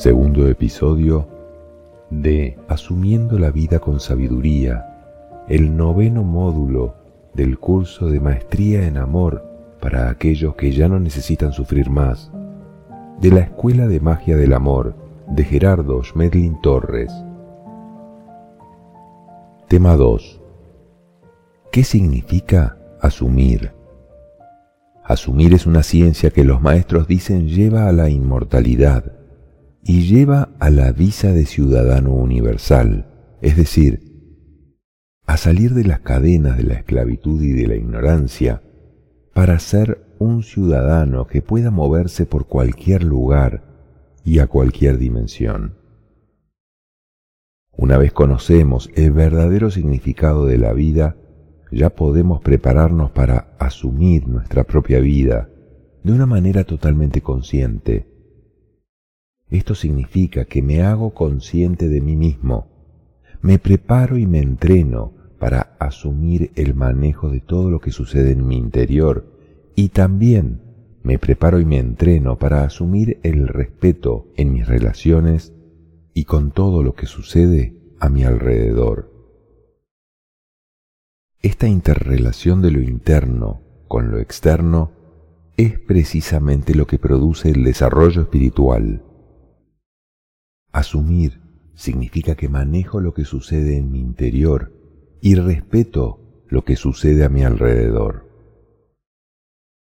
Segundo episodio de Asumiendo la vida con sabiduría, el noveno módulo del curso de Maestría en Amor para aquellos que ya no necesitan sufrir más, de la Escuela de Magia del Amor de Gerardo Schmedlin Torres. Tema 2. ¿Qué significa asumir? Asumir es una ciencia que los maestros dicen lleva a la inmortalidad y lleva a la visa de ciudadano universal, es decir, a salir de las cadenas de la esclavitud y de la ignorancia para ser un ciudadano que pueda moverse por cualquier lugar y a cualquier dimensión. Una vez conocemos el verdadero significado de la vida, ya podemos prepararnos para asumir nuestra propia vida de una manera totalmente consciente. Esto significa que me hago consciente de mí mismo, me preparo y me entreno para asumir el manejo de todo lo que sucede en mi interior y también me preparo y me entreno para asumir el respeto en mis relaciones y con todo lo que sucede a mi alrededor. Esta interrelación de lo interno con lo externo es precisamente lo que produce el desarrollo espiritual. Asumir significa que manejo lo que sucede en mi interior y respeto lo que sucede a mi alrededor.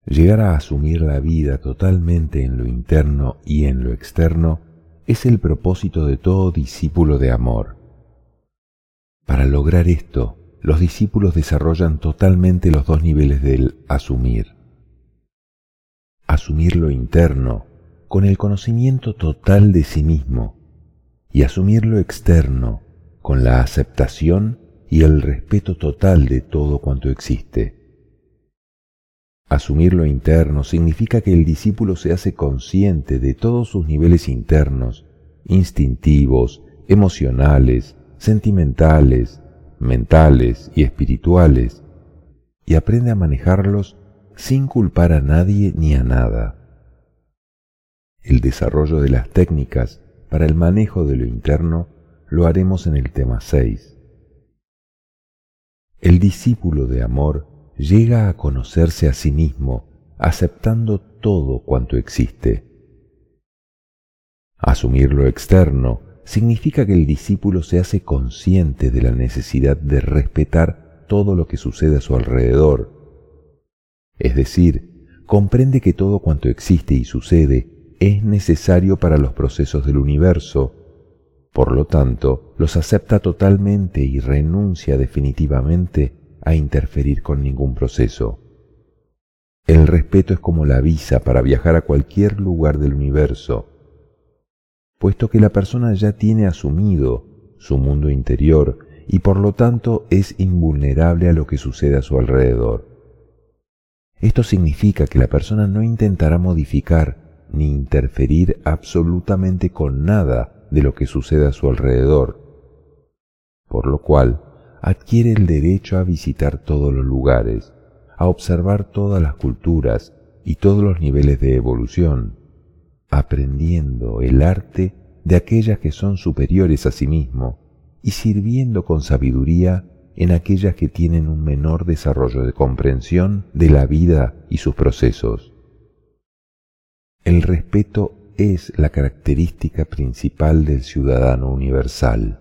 Llegar a asumir la vida totalmente en lo interno y en lo externo es el propósito de todo discípulo de amor. Para lograr esto, los discípulos desarrollan totalmente los dos niveles del asumir. Asumir lo interno con el conocimiento total de sí mismo y asumir lo externo con la aceptación y el respeto total de todo cuanto existe. Asumir lo interno significa que el discípulo se hace consciente de todos sus niveles internos, instintivos, emocionales, sentimentales, mentales y espirituales, y aprende a manejarlos sin culpar a nadie ni a nada. El desarrollo de las técnicas para el manejo de lo interno lo haremos en el tema 6. El discípulo de amor llega a conocerse a sí mismo aceptando todo cuanto existe. Asumir lo externo significa que el discípulo se hace consciente de la necesidad de respetar todo lo que sucede a su alrededor. Es decir, comprende que todo cuanto existe y sucede es necesario para los procesos del universo. Por lo tanto, los acepta totalmente y renuncia definitivamente a interferir con ningún proceso. El respeto es como la visa para viajar a cualquier lugar del universo puesto que la persona ya tiene asumido su mundo interior y por lo tanto es invulnerable a lo que sucede a su alrededor. Esto significa que la persona no intentará modificar ni interferir absolutamente con nada de lo que sucede a su alrededor, por lo cual adquiere el derecho a visitar todos los lugares, a observar todas las culturas y todos los niveles de evolución, aprendiendo el arte de aquellas que son superiores a sí mismo y sirviendo con sabiduría en aquellas que tienen un menor desarrollo de comprensión de la vida y sus procesos. El respeto es la característica principal del ciudadano universal.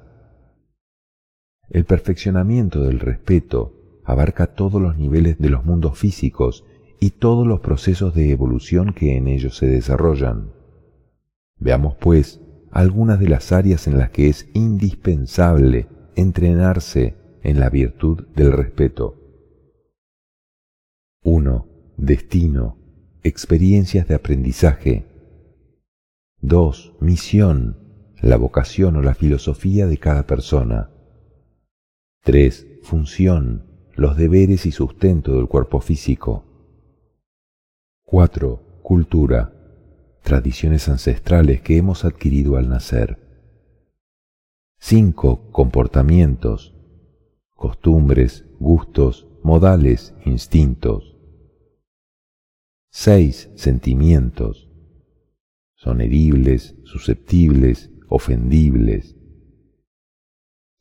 El perfeccionamiento del respeto abarca todos los niveles de los mundos físicos y todos los procesos de evolución que en ellos se desarrollan. Veamos, pues, algunas de las áreas en las que es indispensable entrenarse en la virtud del respeto. 1. Destino, experiencias de aprendizaje. 2. Misión, la vocación o la filosofía de cada persona. 3. Función, los deberes y sustento del cuerpo físico. 4. Cultura, tradiciones ancestrales que hemos adquirido al nacer. 5. Comportamientos, costumbres, gustos, modales, instintos. 6. Sentimientos. Son heribles, susceptibles, ofendibles.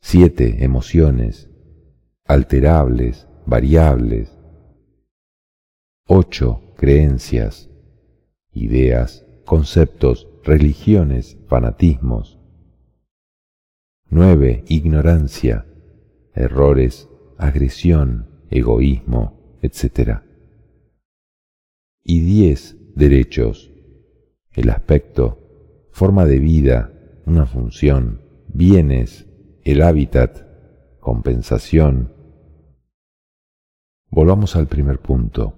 7. Emociones, alterables, variables. 8. Creencias, ideas, conceptos, religiones, fanatismos. 9. Ignorancia, errores, agresión, egoísmo, etc. Y 10. Derechos, el aspecto, forma de vida, una función, bienes, el hábitat, compensación. Volvamos al primer punto.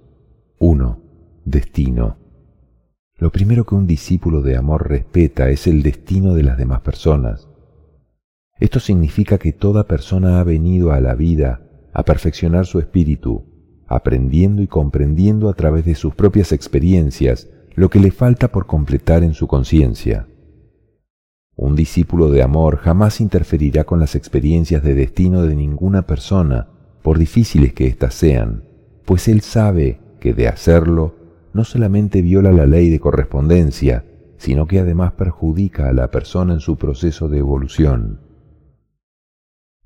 1. Destino. Lo primero que un discípulo de amor respeta es el destino de las demás personas. Esto significa que toda persona ha venido a la vida a perfeccionar su espíritu, aprendiendo y comprendiendo a través de sus propias experiencias lo que le falta por completar en su conciencia. Un discípulo de amor jamás interferirá con las experiencias de destino de ninguna persona, por difíciles que éstas sean, pues él sabe que de hacerlo no solamente viola la ley de correspondencia, sino que además perjudica a la persona en su proceso de evolución.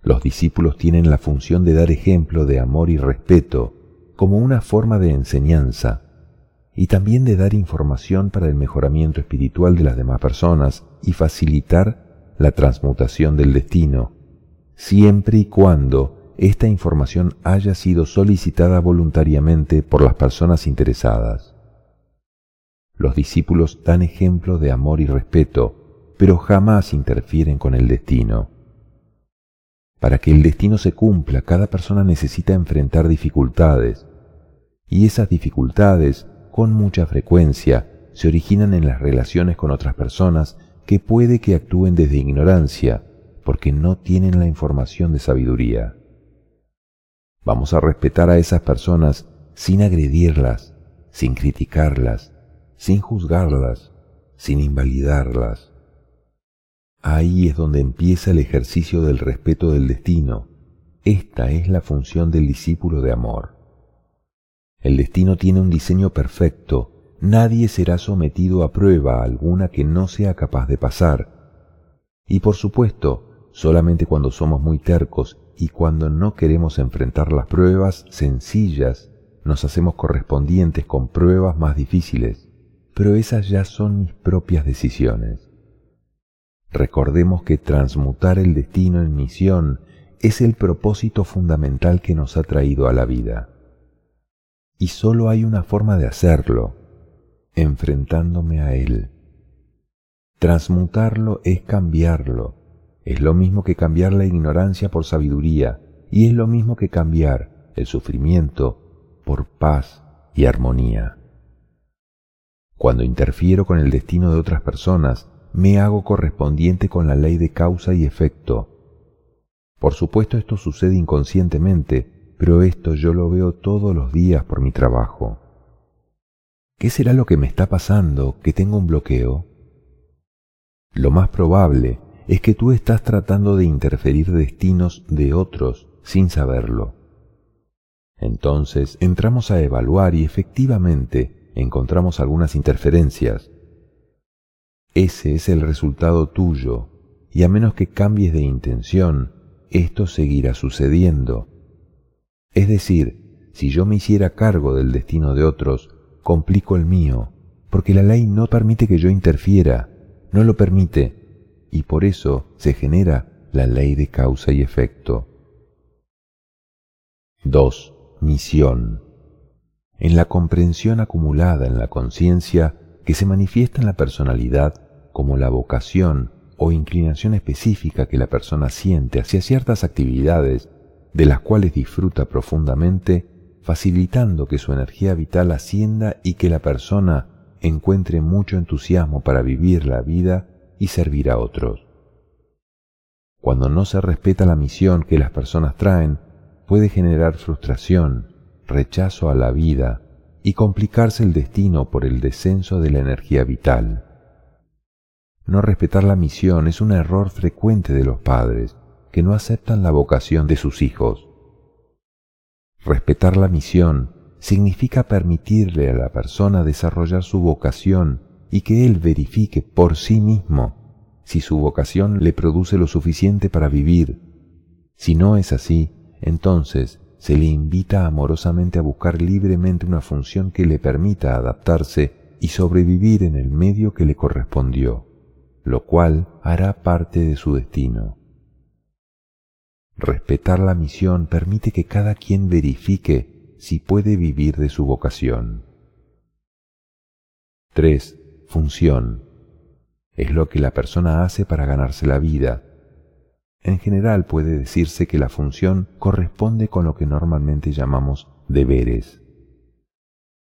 Los discípulos tienen la función de dar ejemplo de amor y respeto como una forma de enseñanza y también de dar información para el mejoramiento espiritual de las demás personas y facilitar la transmutación del destino, siempre y cuando esta información haya sido solicitada voluntariamente por las personas interesadas. Los discípulos dan ejemplo de amor y respeto, pero jamás interfieren con el destino. Para que el destino se cumpla, cada persona necesita enfrentar dificultades, y esas dificultades, con mucha frecuencia, se originan en las relaciones con otras personas que puede que actúen desde ignorancia, porque no tienen la información de sabiduría. Vamos a respetar a esas personas sin agredirlas, sin criticarlas, sin juzgarlas, sin invalidarlas. Ahí es donde empieza el ejercicio del respeto del destino. Esta es la función del discípulo de amor. El destino tiene un diseño perfecto. Nadie será sometido a prueba alguna que no sea capaz de pasar. Y por supuesto, solamente cuando somos muy tercos y cuando no queremos enfrentar las pruebas sencillas, nos hacemos correspondientes con pruebas más difíciles. Pero esas ya son mis propias decisiones. Recordemos que transmutar el destino en misión es el propósito fundamental que nos ha traído a la vida. Y solo hay una forma de hacerlo, enfrentándome a él. Transmutarlo es cambiarlo, es lo mismo que cambiar la ignorancia por sabiduría, y es lo mismo que cambiar el sufrimiento por paz y armonía. Cuando interfiero con el destino de otras personas, me hago correspondiente con la ley de causa y efecto. Por supuesto esto sucede inconscientemente, pero esto yo lo veo todos los días por mi trabajo. ¿Qué será lo que me está pasando que tengo un bloqueo? Lo más probable es que tú estás tratando de interferir destinos de otros sin saberlo. Entonces entramos a evaluar y efectivamente encontramos algunas interferencias, ese es el resultado tuyo, y a menos que cambies de intención, esto seguirá sucediendo. Es decir, si yo me hiciera cargo del destino de otros, complico el mío, porque la ley no permite que yo interfiera, no lo permite, y por eso se genera la ley de causa y efecto. 2. Misión. En la comprensión acumulada en la conciencia que se manifiesta en la personalidad, como la vocación o inclinación específica que la persona siente hacia ciertas actividades de las cuales disfruta profundamente, facilitando que su energía vital ascienda y que la persona encuentre mucho entusiasmo para vivir la vida y servir a otros. Cuando no se respeta la misión que las personas traen, puede generar frustración, rechazo a la vida y complicarse el destino por el descenso de la energía vital. No respetar la misión es un error frecuente de los padres que no aceptan la vocación de sus hijos. Respetar la misión significa permitirle a la persona desarrollar su vocación y que él verifique por sí mismo si su vocación le produce lo suficiente para vivir. Si no es así, entonces se le invita amorosamente a buscar libremente una función que le permita adaptarse y sobrevivir en el medio que le correspondió, lo cual hará parte de su destino. Respetar la misión permite que cada quien verifique si puede vivir de su vocación. 3. Función. Es lo que la persona hace para ganarse la vida. En general puede decirse que la función corresponde con lo que normalmente llamamos deberes.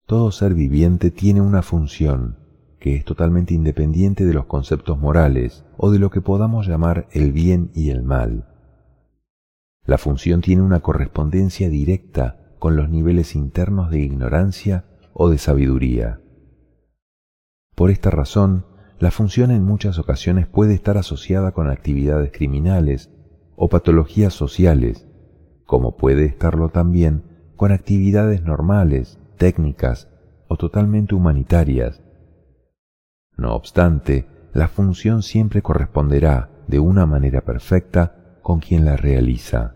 Todo ser viviente tiene una función que es totalmente independiente de los conceptos morales o de lo que podamos llamar el bien y el mal. La función tiene una correspondencia directa con los niveles internos de ignorancia o de sabiduría. Por esta razón, la función en muchas ocasiones puede estar asociada con actividades criminales o patologías sociales, como puede estarlo también con actividades normales, técnicas o totalmente humanitarias. No obstante, la función siempre corresponderá de una manera perfecta con quien la realiza.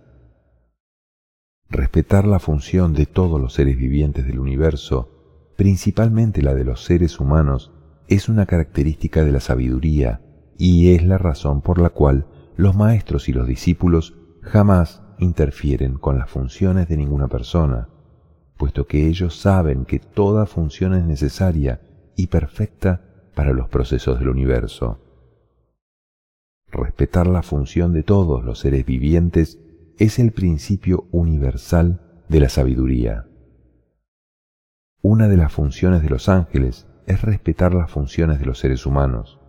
Respetar la función de todos los seres vivientes del universo, principalmente la de los seres humanos, es una característica de la sabiduría y es la razón por la cual los maestros y los discípulos jamás interfieren con las funciones de ninguna persona, puesto que ellos saben que toda función es necesaria y perfecta para los procesos del universo. Respetar la función de todos los seres vivientes es el principio universal de la sabiduría. Una de las funciones de los ángeles es respetar las funciones de los seres humanos.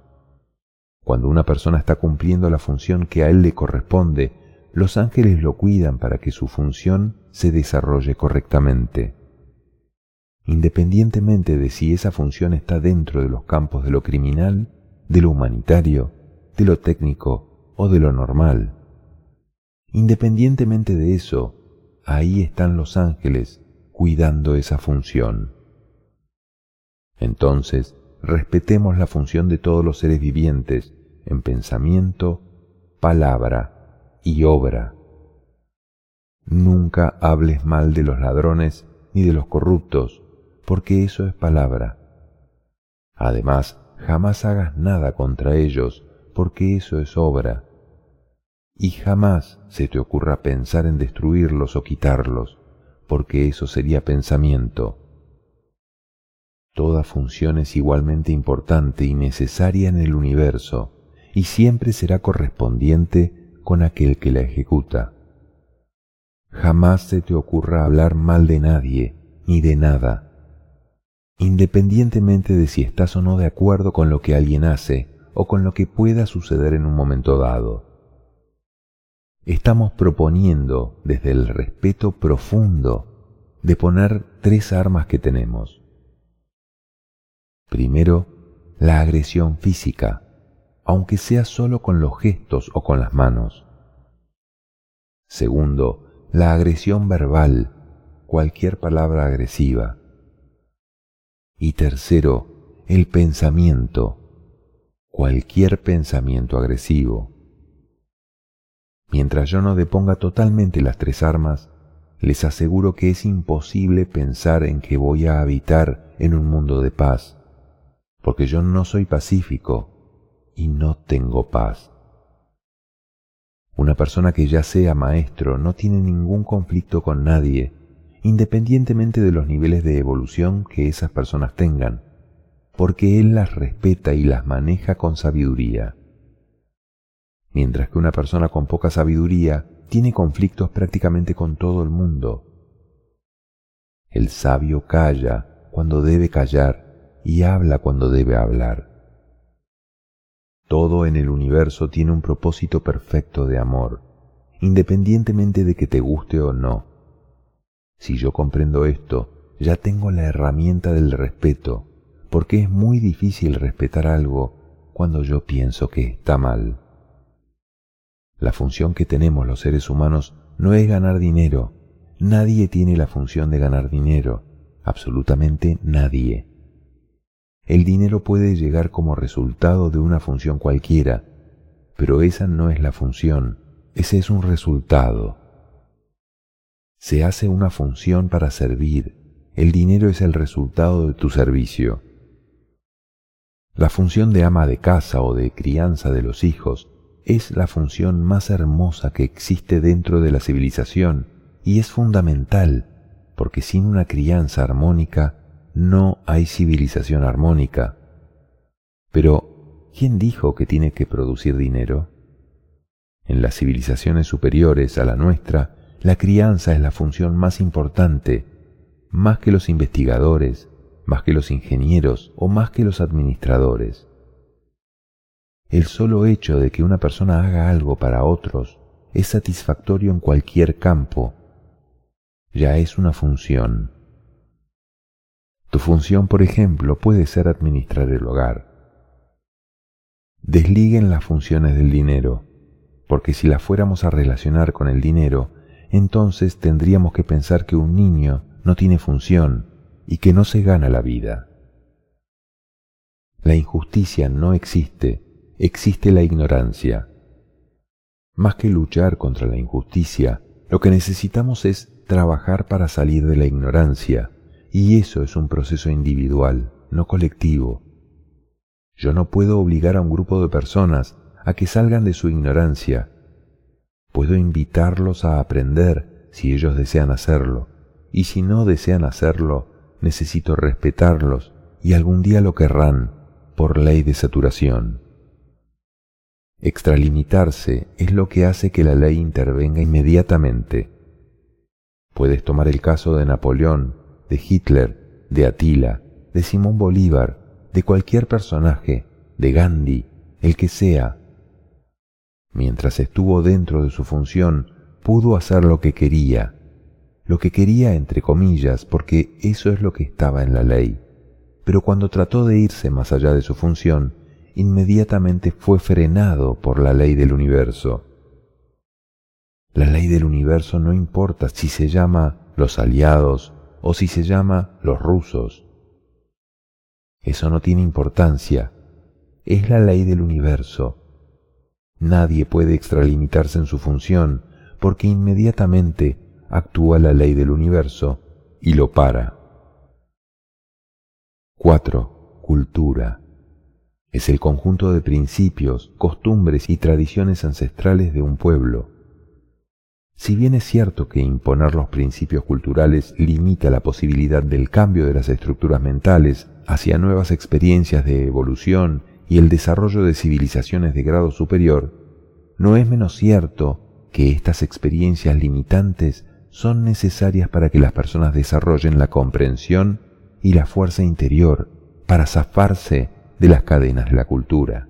Cuando una persona está cumpliendo la función que a él le corresponde, los ángeles lo cuidan para que su función se desarrolle correctamente. Independientemente de si esa función está dentro de los campos de lo criminal, de lo humanitario, de lo técnico o de lo normal. Independientemente de eso, ahí están los ángeles cuidando esa función. Entonces, respetemos la función de todos los seres vivientes en pensamiento, palabra y obra. Nunca hables mal de los ladrones ni de los corruptos, porque eso es palabra. Además, jamás hagas nada contra ellos, porque eso es obra. Y jamás se te ocurra pensar en destruirlos o quitarlos, porque eso sería pensamiento. Toda función es igualmente importante y necesaria en el universo, y siempre será correspondiente con aquel que la ejecuta. Jamás se te ocurra hablar mal de nadie, ni de nada, independientemente de si estás o no de acuerdo con lo que alguien hace o con lo que pueda suceder en un momento dado. Estamos proponiendo desde el respeto profundo de poner tres armas que tenemos. Primero, la agresión física, aunque sea solo con los gestos o con las manos. Segundo, la agresión verbal, cualquier palabra agresiva. Y tercero, el pensamiento, cualquier pensamiento agresivo. Mientras yo no deponga totalmente las tres armas, les aseguro que es imposible pensar en que voy a habitar en un mundo de paz, porque yo no soy pacífico y no tengo paz. Una persona que ya sea maestro no tiene ningún conflicto con nadie, independientemente de los niveles de evolución que esas personas tengan porque Él las respeta y las maneja con sabiduría. Mientras que una persona con poca sabiduría tiene conflictos prácticamente con todo el mundo. El sabio calla cuando debe callar y habla cuando debe hablar. Todo en el universo tiene un propósito perfecto de amor, independientemente de que te guste o no. Si yo comprendo esto, ya tengo la herramienta del respeto porque es muy difícil respetar algo cuando yo pienso que está mal. La función que tenemos los seres humanos no es ganar dinero. Nadie tiene la función de ganar dinero, absolutamente nadie. el dinero puede llegar como resultado de una función cualquiera, pero esa no es la función, ese es un resultado. Se hace una función para servir, el dinero es el resultado de tu servicio. La función de ama de casa o de crianza de los hijos es la función más hermosa que existe dentro de la civilización y es fundamental, porque sin una crianza armónica no hay civilización armónica. Pero, ¿quién dijo que tiene que producir dinero? En las civilizaciones superiores a la nuestra, la crianza es la función más importante, más que los investigadores, más que los ingenieros o más que los administradores. El solo hecho de que una persona haga algo para otros es satisfactorio en cualquier campo. Ya es una función. Tu función, por ejemplo, puede ser administrar el hogar. Desliguen las funciones del dinero, porque si las fuéramos a relacionar con el dinero, entonces tendríamos que pensar que un niño no tiene función y que no se gana la vida. La injusticia no existe, existe la ignorancia. Más que luchar contra la injusticia, lo que necesitamos es trabajar para salir de la ignorancia, y eso es un proceso individual, no colectivo. Yo no puedo obligar a un grupo de personas a que salgan de su ignorancia. Puedo invitarlos a aprender si ellos desean hacerlo, y si no desean hacerlo, necesito respetarlos y algún día lo querrán por ley de saturación. Extralimitarse es lo que hace que la ley intervenga inmediatamente. Puedes tomar el caso de Napoleón, de Hitler, de Atila, de Simón Bolívar, de cualquier personaje, de Gandhi, el que sea. Mientras estuvo dentro de su función, pudo hacer lo que quería, lo que quería entre comillas, porque eso es lo que estaba en la ley. Pero cuando trató de irse más allá de su función, inmediatamente fue frenado por la ley del universo. La ley del universo no importa si se llama los aliados o si se llama los rusos. Eso no tiene importancia. Es la ley del universo. Nadie puede extralimitarse en su función porque inmediatamente actúa la ley del universo y lo para. 4. Cultura. Es el conjunto de principios, costumbres y tradiciones ancestrales de un pueblo si bien es cierto que imponer los principios culturales limita la posibilidad del cambio de las estructuras mentales hacia nuevas experiencias de evolución y el desarrollo de civilizaciones de grado superior, no es menos cierto que estas experiencias limitantes son necesarias para que las personas desarrollen la comprensión y la fuerza interior para zafarse de las cadenas de la cultura.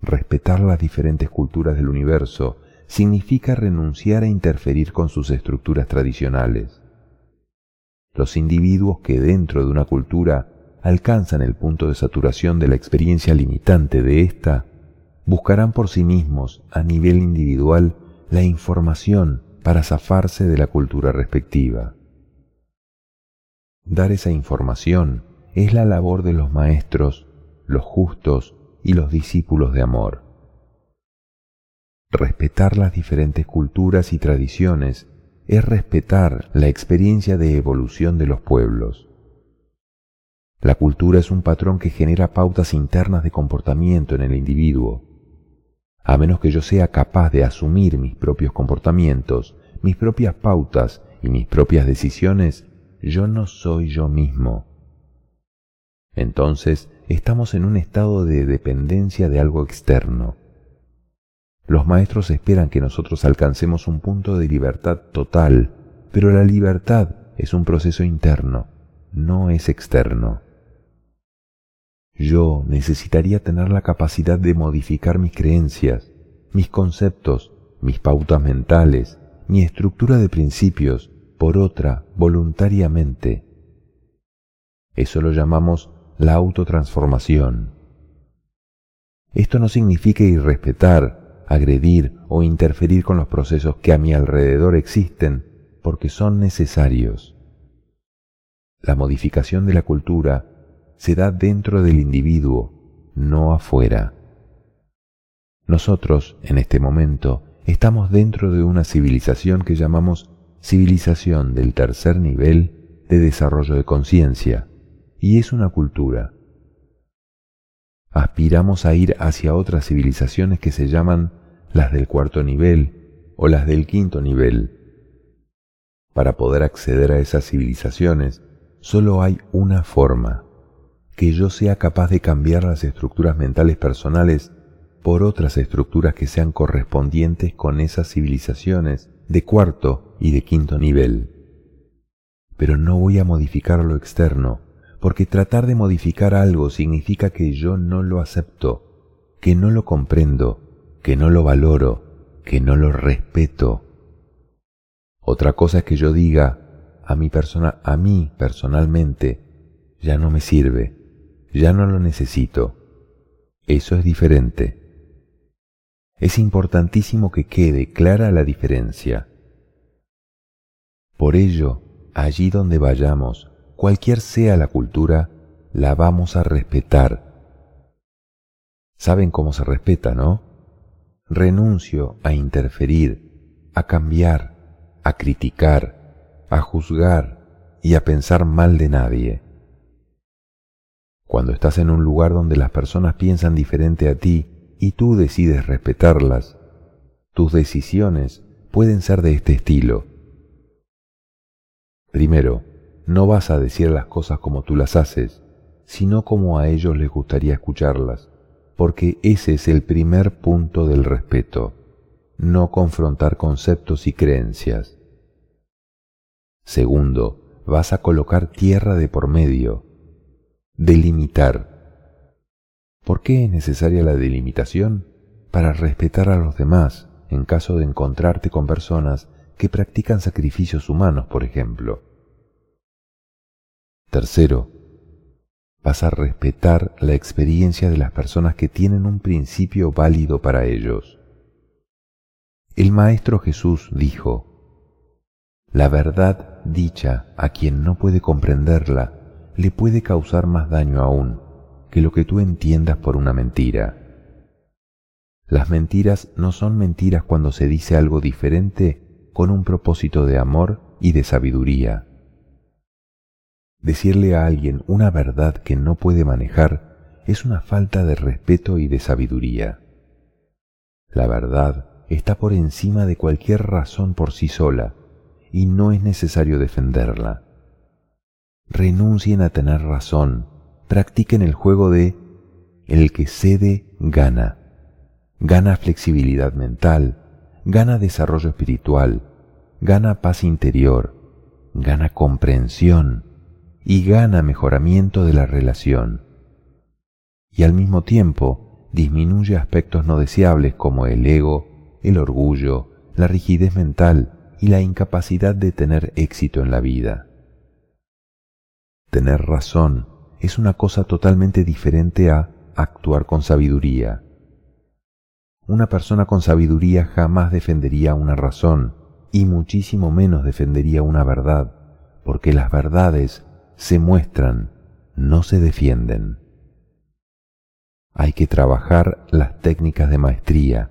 Respetar las diferentes culturas del universo significa renunciar a interferir con sus estructuras tradicionales. Los individuos que dentro de una cultura alcanzan el punto de saturación de la experiencia limitante de ésta, buscarán por sí mismos, a nivel individual, la información para zafarse de la cultura respectiva. Dar esa información es la labor de los maestros, los justos y los discípulos de amor. Respetar las diferentes culturas y tradiciones es respetar la experiencia de evolución de los pueblos. La cultura es un patrón que genera pautas internas de comportamiento en el individuo. A menos que yo sea capaz de asumir mis propios comportamientos, mis propias pautas y mis propias decisiones, yo no soy yo mismo. Entonces estamos en un estado de dependencia de algo externo los maestros esperan que nosotros alcancemos un punto de libertad total, pero la libertad es un proceso interno, no es externo. Yo necesitaría tener la capacidad de modificar mis creencias, mis conceptos, mis pautas mentales, mi estructura de principios por otra voluntariamente. Eso lo llamamos la autotransformación. Esto no significa irrespetar agredir o interferir con los procesos que a mi alrededor existen porque son necesarios. La modificación de la cultura se da dentro del individuo, no afuera. Nosotros, en este momento, estamos dentro de una civilización que llamamos civilización del tercer nivel de desarrollo de conciencia, y es una cultura. Aspiramos a ir hacia otras civilizaciones que se llaman las del cuarto nivel o las del quinto nivel. Para poder acceder a esas civilizaciones, solo hay una forma, que yo sea capaz de cambiar las estructuras mentales personales por otras estructuras que sean correspondientes con esas civilizaciones de cuarto y de quinto nivel. Pero no voy a modificar lo externo, porque tratar de modificar algo significa que yo no lo acepto, que no lo comprendo, que no lo valoro, que no lo respeto. Otra cosa es que yo diga a mi persona, a mí personalmente, ya no me sirve, ya no lo necesito. Eso es diferente. Es importantísimo que quede clara la diferencia. Por ello, allí donde vayamos, cualquier sea la cultura, la vamos a respetar. Saben cómo se respeta, ¿no? Renuncio a interferir, a cambiar, a criticar, a juzgar y a pensar mal de nadie. Cuando estás en un lugar donde las personas piensan diferente a ti y tú decides respetarlas, tus decisiones pueden ser de este estilo. Primero, no vas a decir las cosas como tú las haces, sino como a ellos les gustaría escucharlas, porque ese es el primer punto del respeto, no confrontar conceptos y creencias. Segundo, vas a colocar tierra de por medio, delimitar. ¿Por qué es necesaria la delimitación? Para respetar a los demás en caso de encontrarte con personas que practican sacrificios humanos, por ejemplo. Tercero, vas a respetar la experiencia de las personas que tienen un principio válido para ellos. El Maestro Jesús dijo, La verdad dicha a quien no puede comprenderla le puede causar más daño aún que lo que tú entiendas por una mentira. Las mentiras no son mentiras cuando se dice algo diferente con un propósito de amor y de sabiduría. Decirle a alguien una verdad que no puede manejar es una falta de respeto y de sabiduría. La verdad está por encima de cualquier razón por sí sola y no es necesario defenderla. Renuncien a tener razón, practiquen el juego de el que cede gana. Gana flexibilidad mental, gana desarrollo espiritual, gana paz interior, gana comprensión, y gana mejoramiento de la relación. Y al mismo tiempo disminuye aspectos no deseables como el ego, el orgullo, la rigidez mental y la incapacidad de tener éxito en la vida. Tener razón es una cosa totalmente diferente a actuar con sabiduría. Una persona con sabiduría jamás defendería una razón y muchísimo menos defendería una verdad, porque las verdades se muestran, no se defienden. Hay que trabajar las técnicas de maestría.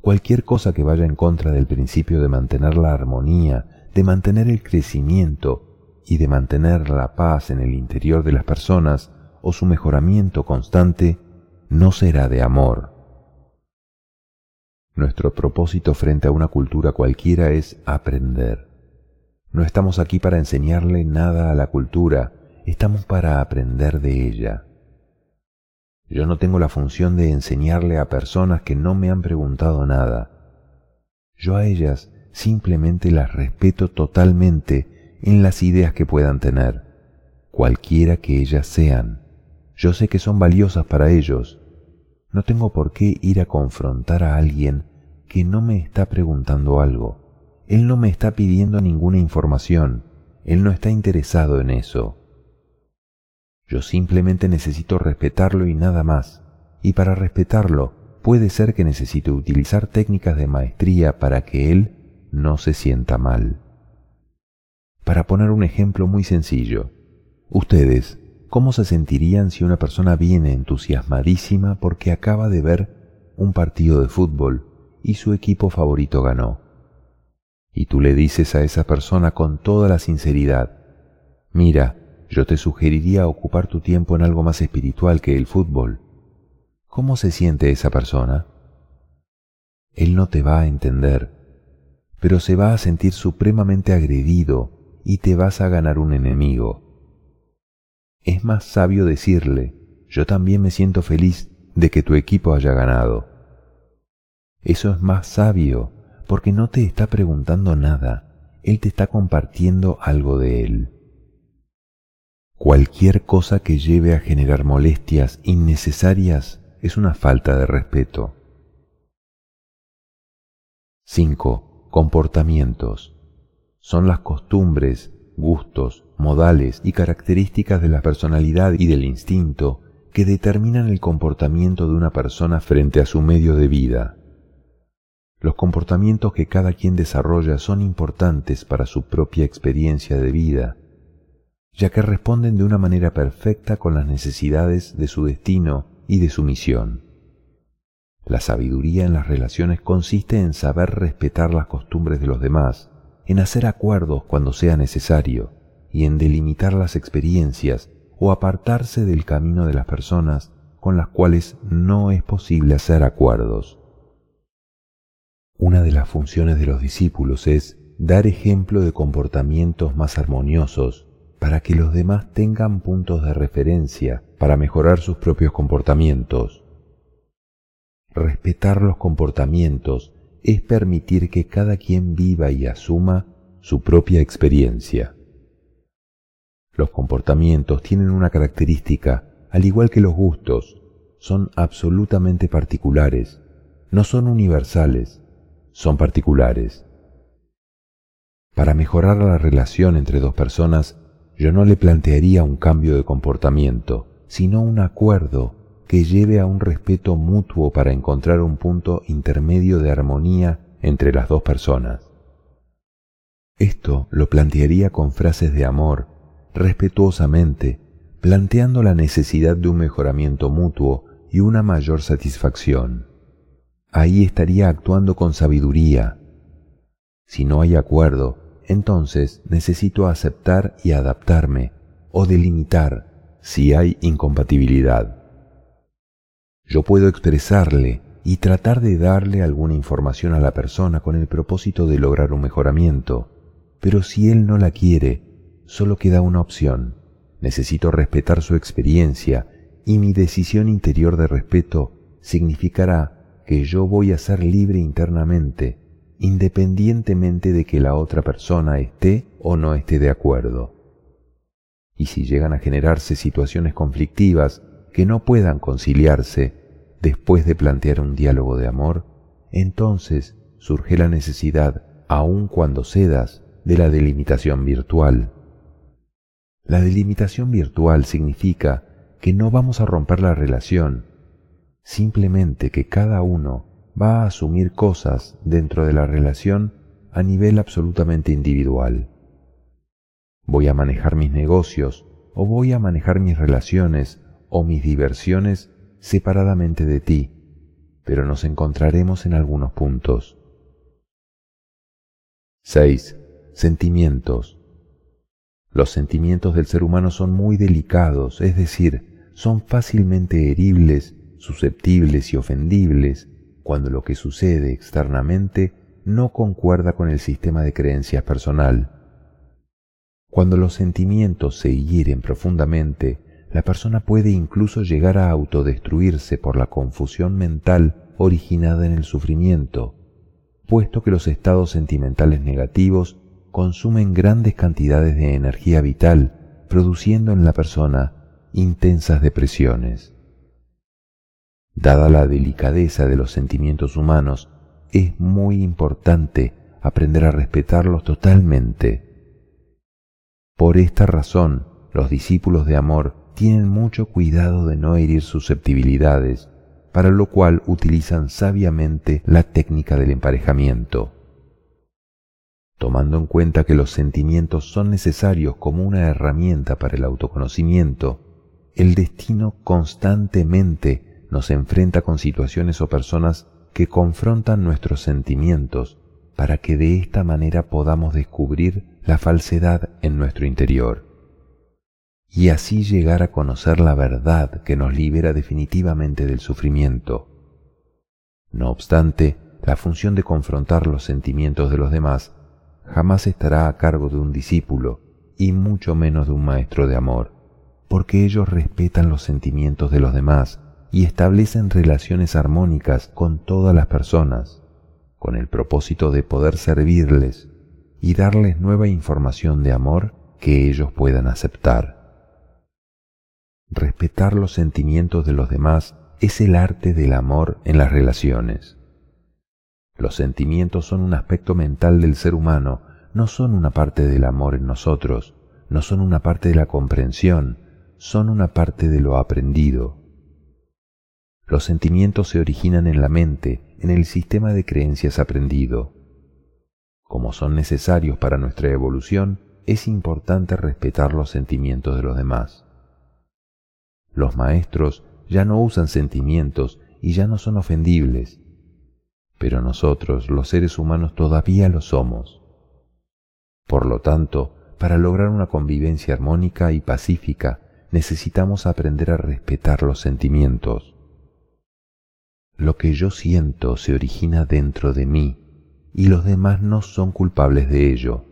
Cualquier cosa que vaya en contra del principio de mantener la armonía, de mantener el crecimiento y de mantener la paz en el interior de las personas o su mejoramiento constante, no será de amor. Nuestro propósito frente a una cultura cualquiera es aprender. No estamos aquí para enseñarle nada a la cultura, estamos para aprender de ella. Yo no tengo la función de enseñarle a personas que no me han preguntado nada. Yo a ellas simplemente las respeto totalmente en las ideas que puedan tener, cualquiera que ellas sean. Yo sé que son valiosas para ellos. No tengo por qué ir a confrontar a alguien que no me está preguntando algo. Él no me está pidiendo ninguna información, Él no está interesado en eso. Yo simplemente necesito respetarlo y nada más, y para respetarlo puede ser que necesite utilizar técnicas de maestría para que Él no se sienta mal. Para poner un ejemplo muy sencillo, ustedes, cómo se sentirían si una persona viene entusiasmadísima porque acaba de ver un partido de fútbol y su equipo favorito ganó. Y tú le dices a esa persona con toda la sinceridad, mira, yo te sugeriría ocupar tu tiempo en algo más espiritual que el fútbol. ¿Cómo se siente esa persona? Él no te va a entender, pero se va a sentir supremamente agredido y te vas a ganar un enemigo. Es más sabio decirle, yo también me siento feliz de que tu equipo haya ganado. Eso es más sabio porque no te está preguntando nada, él te está compartiendo algo de él. Cualquier cosa que lleve a generar molestias innecesarias es una falta de respeto. 5. Comportamientos. Son las costumbres, gustos, modales y características de la personalidad y del instinto que determinan el comportamiento de una persona frente a su medio de vida. Los comportamientos que cada quien desarrolla son importantes para su propia experiencia de vida, ya que responden de una manera perfecta con las necesidades de su destino y de su misión. La sabiduría en las relaciones consiste en saber respetar las costumbres de los demás, en hacer acuerdos cuando sea necesario y en delimitar las experiencias o apartarse del camino de las personas con las cuales no es posible hacer acuerdos. Una de las funciones de los discípulos es dar ejemplo de comportamientos más armoniosos para que los demás tengan puntos de referencia para mejorar sus propios comportamientos. Respetar los comportamientos es permitir que cada quien viva y asuma su propia experiencia. Los comportamientos tienen una característica, al igual que los gustos, son absolutamente particulares, no son universales, son particulares. Para mejorar la relación entre dos personas, yo no le plantearía un cambio de comportamiento, sino un acuerdo que lleve a un respeto mutuo para encontrar un punto intermedio de armonía entre las dos personas. Esto lo plantearía con frases de amor, respetuosamente, planteando la necesidad de un mejoramiento mutuo y una mayor satisfacción. Ahí estaría actuando con sabiduría. Si no hay acuerdo, entonces necesito aceptar y adaptarme o delimitar si hay incompatibilidad. Yo puedo expresarle y tratar de darle alguna información a la persona con el propósito de lograr un mejoramiento, pero si él no la quiere, solo queda una opción. Necesito respetar su experiencia y mi decisión interior de respeto significará que yo voy a ser libre internamente independientemente de que la otra persona esté o no esté de acuerdo. Y si llegan a generarse situaciones conflictivas que no puedan conciliarse después de plantear un diálogo de amor, entonces surge la necesidad, aun cuando cedas, de la delimitación virtual. La delimitación virtual significa que no vamos a romper la relación, simplemente que cada uno va a asumir cosas dentro de la relación a nivel absolutamente individual. Voy a manejar mis negocios o voy a manejar mis relaciones o mis diversiones separadamente de ti, pero nos encontraremos en algunos puntos. 6. Sentimientos. Los sentimientos del ser humano son muy delicados, es decir, son fácilmente heribles, susceptibles y ofendibles, cuando lo que sucede externamente no concuerda con el sistema de creencias personal. Cuando los sentimientos se hieren profundamente, la persona puede incluso llegar a autodestruirse por la confusión mental originada en el sufrimiento, puesto que los estados sentimentales negativos consumen grandes cantidades de energía vital, produciendo en la persona intensas depresiones. Dada la delicadeza de los sentimientos humanos, es muy importante aprender a respetarlos totalmente. Por esta razón, los discípulos de amor tienen mucho cuidado de no herir susceptibilidades, para lo cual utilizan sabiamente la técnica del emparejamiento. Tomando en cuenta que los sentimientos son necesarios como una herramienta para el autoconocimiento, el destino constantemente nos enfrenta con situaciones o personas que confrontan nuestros sentimientos para que de esta manera podamos descubrir la falsedad en nuestro interior y así llegar a conocer la verdad que nos libera definitivamente del sufrimiento. No obstante, la función de confrontar los sentimientos de los demás jamás estará a cargo de un discípulo y mucho menos de un maestro de amor, porque ellos respetan los sentimientos de los demás y establecen relaciones armónicas con todas las personas, con el propósito de poder servirles y darles nueva información de amor que ellos puedan aceptar. Respetar los sentimientos de los demás es el arte del amor en las relaciones. Los sentimientos son un aspecto mental del ser humano, no son una parte del amor en nosotros, no son una parte de la comprensión, son una parte de lo aprendido. Los sentimientos se originan en la mente, en el sistema de creencias aprendido. Como son necesarios para nuestra evolución, es importante respetar los sentimientos de los demás. Los maestros ya no usan sentimientos y ya no son ofendibles, pero nosotros, los seres humanos, todavía lo somos. Por lo tanto, para lograr una convivencia armónica y pacífica, necesitamos aprender a respetar los sentimientos. Lo que yo siento se origina dentro de mí y los demás no son culpables de ello.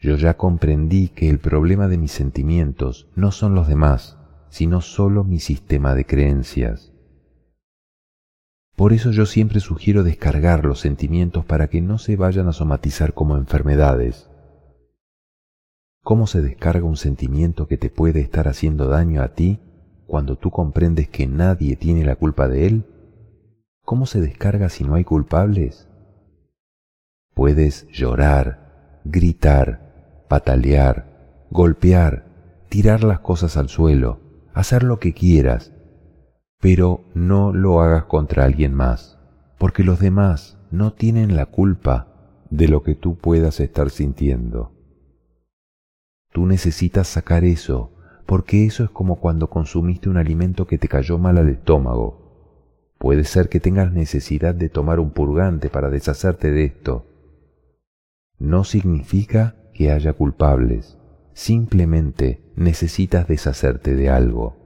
Yo ya comprendí que el problema de mis sentimientos no son los demás, sino solo mi sistema de creencias. Por eso yo siempre sugiero descargar los sentimientos para que no se vayan a somatizar como enfermedades. ¿Cómo se descarga un sentimiento que te puede estar haciendo daño a ti cuando tú comprendes que nadie tiene la culpa de él? ¿Cómo se descarga si no hay culpables? Puedes llorar, gritar, patalear, golpear, tirar las cosas al suelo, hacer lo que quieras, pero no lo hagas contra alguien más, porque los demás no tienen la culpa de lo que tú puedas estar sintiendo. Tú necesitas sacar eso, porque eso es como cuando consumiste un alimento que te cayó mal al estómago. Puede ser que tengas necesidad de tomar un purgante para deshacerte de esto. No significa que haya culpables, simplemente necesitas deshacerte de algo.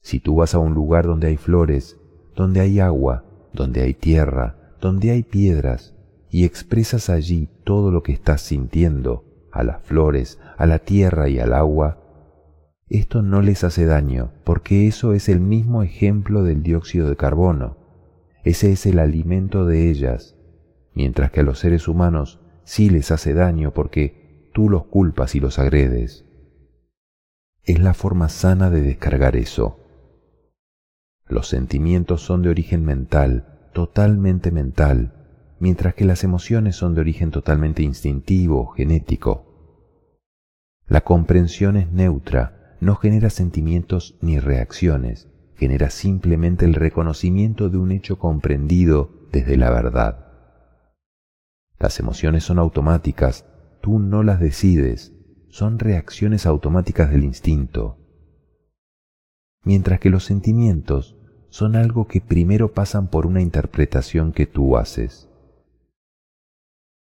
Si tú vas a un lugar donde hay flores, donde hay agua, donde hay tierra, donde hay piedras, y expresas allí todo lo que estás sintiendo, a las flores, a la tierra y al agua, esto no les hace daño, porque eso es el mismo ejemplo del dióxido de carbono. Ese es el alimento de ellas, mientras que a los seres humanos sí les hace daño porque tú los culpas y los agredes. Es la forma sana de descargar eso. Los sentimientos son de origen mental, totalmente mental, mientras que las emociones son de origen totalmente instintivo, genético. La comprensión es neutra, no genera sentimientos ni reacciones, genera simplemente el reconocimiento de un hecho comprendido desde la verdad. Las emociones son automáticas, tú no las decides, son reacciones automáticas del instinto. Mientras que los sentimientos son algo que primero pasan por una interpretación que tú haces.